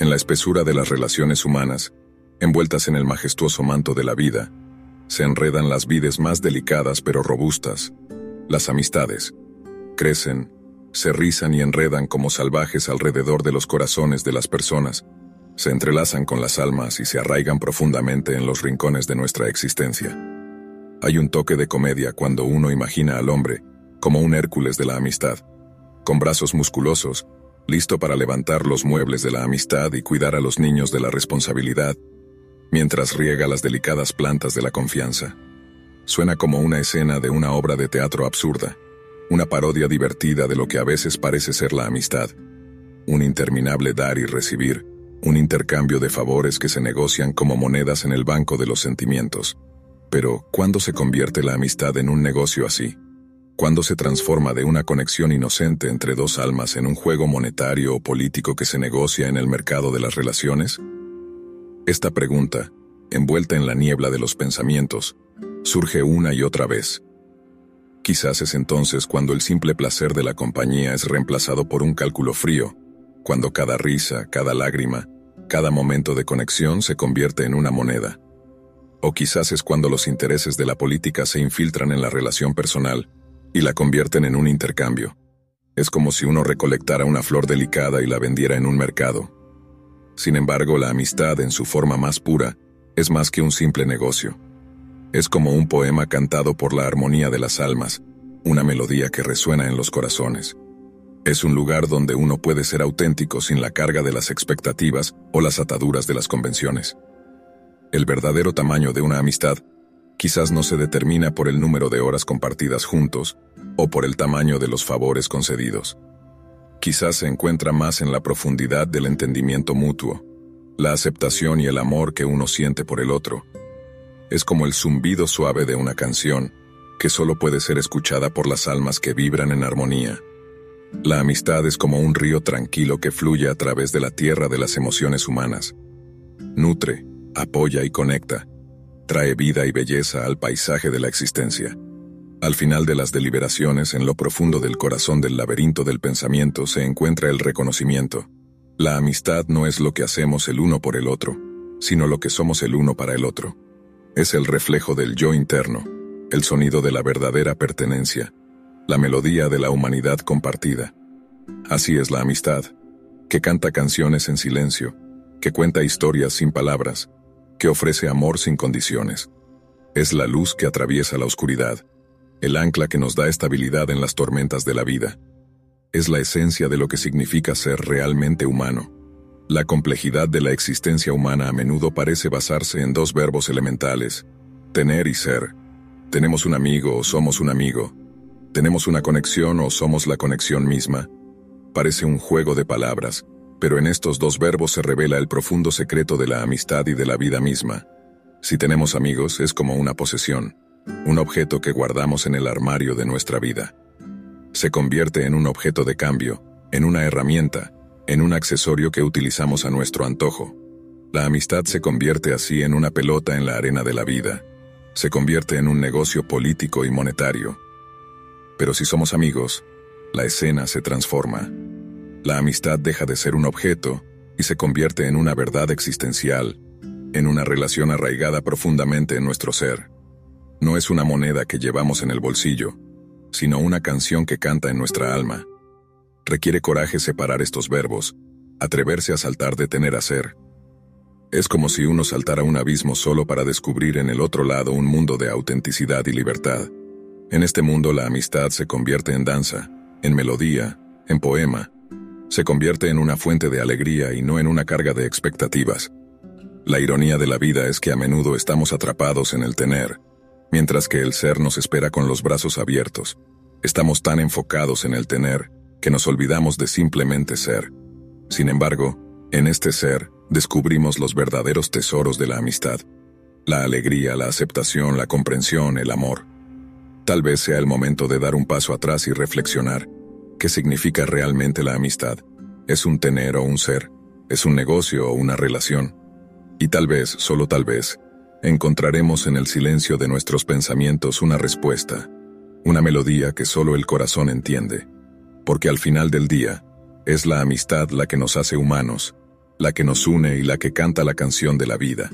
En la espesura de las relaciones humanas, envueltas en el majestuoso manto de la vida, se enredan las vides más delicadas pero robustas, las amistades. Crecen, se rizan y enredan como salvajes alrededor de los corazones de las personas, se entrelazan con las almas y se arraigan profundamente en los rincones de nuestra existencia. Hay un toque de comedia cuando uno imagina al hombre como un Hércules de la amistad, con brazos musculosos, listo para levantar los muebles de la amistad y cuidar a los niños de la responsabilidad, mientras riega las delicadas plantas de la confianza. Suena como una escena de una obra de teatro absurda, una parodia divertida de lo que a veces parece ser la amistad, un interminable dar y recibir, un intercambio de favores que se negocian como monedas en el banco de los sentimientos. Pero, ¿cuándo se convierte la amistad en un negocio así? ¿Cuándo se transforma de una conexión inocente entre dos almas en un juego monetario o político que se negocia en el mercado de las relaciones? Esta pregunta, envuelta en la niebla de los pensamientos, surge una y otra vez. Quizás es entonces cuando el simple placer de la compañía es reemplazado por un cálculo frío, cuando cada risa, cada lágrima, cada momento de conexión se convierte en una moneda. O quizás es cuando los intereses de la política se infiltran en la relación personal y la convierten en un intercambio. Es como si uno recolectara una flor delicada y la vendiera en un mercado. Sin embargo, la amistad en su forma más pura es más que un simple negocio. Es como un poema cantado por la armonía de las almas, una melodía que resuena en los corazones. Es un lugar donde uno puede ser auténtico sin la carga de las expectativas o las ataduras de las convenciones. El verdadero tamaño de una amistad quizás no se determina por el número de horas compartidas juntos o por el tamaño de los favores concedidos. Quizás se encuentra más en la profundidad del entendimiento mutuo, la aceptación y el amor que uno siente por el otro. Es como el zumbido suave de una canción, que solo puede ser escuchada por las almas que vibran en armonía. La amistad es como un río tranquilo que fluye a través de la tierra de las emociones humanas. Nutre, apoya y conecta trae vida y belleza al paisaje de la existencia. Al final de las deliberaciones, en lo profundo del corazón del laberinto del pensamiento se encuentra el reconocimiento. La amistad no es lo que hacemos el uno por el otro, sino lo que somos el uno para el otro. Es el reflejo del yo interno, el sonido de la verdadera pertenencia, la melodía de la humanidad compartida. Así es la amistad, que canta canciones en silencio, que cuenta historias sin palabras, que ofrece amor sin condiciones. Es la luz que atraviesa la oscuridad, el ancla que nos da estabilidad en las tormentas de la vida. Es la esencia de lo que significa ser realmente humano. La complejidad de la existencia humana a menudo parece basarse en dos verbos elementales, tener y ser. Tenemos un amigo o somos un amigo. Tenemos una conexión o somos la conexión misma. Parece un juego de palabras, pero en estos dos verbos se revela el profundo secreto de la amistad y de la vida misma. Si tenemos amigos, es como una posesión, un objeto que guardamos en el armario de nuestra vida. Se convierte en un objeto de cambio, en una herramienta, en un accesorio que utilizamos a nuestro antojo. La amistad se convierte así en una pelota en la arena de la vida. Se convierte en un negocio político y monetario. Pero si somos amigos, la escena se transforma. La amistad deja de ser un objeto y se convierte en una verdad existencial, en una relación arraigada profundamente en nuestro ser. No es una moneda que llevamos en el bolsillo, sino una canción que canta en nuestra alma. Requiere coraje separar estos verbos, atreverse a saltar de tener a ser. Es como si uno saltara un abismo solo para descubrir en el otro lado un mundo de autenticidad y libertad. En este mundo la amistad se convierte en danza, en melodía, en poema, se convierte en una fuente de alegría y no en una carga de expectativas. La ironía de la vida es que a menudo estamos atrapados en el tener, mientras que el ser nos espera con los brazos abiertos. Estamos tan enfocados en el tener que nos olvidamos de simplemente ser. Sin embargo, en este ser descubrimos los verdaderos tesoros de la amistad. La alegría, la aceptación, la comprensión, el amor. Tal vez sea el momento de dar un paso atrás y reflexionar qué significa realmente la amistad. ¿Es un tener o un ser? ¿Es un negocio o una relación? Y tal vez, solo tal vez, encontraremos en el silencio de nuestros pensamientos una respuesta, una melodía que solo el corazón entiende. Porque al final del día, es la amistad la que nos hace humanos, la que nos une y la que canta la canción de la vida.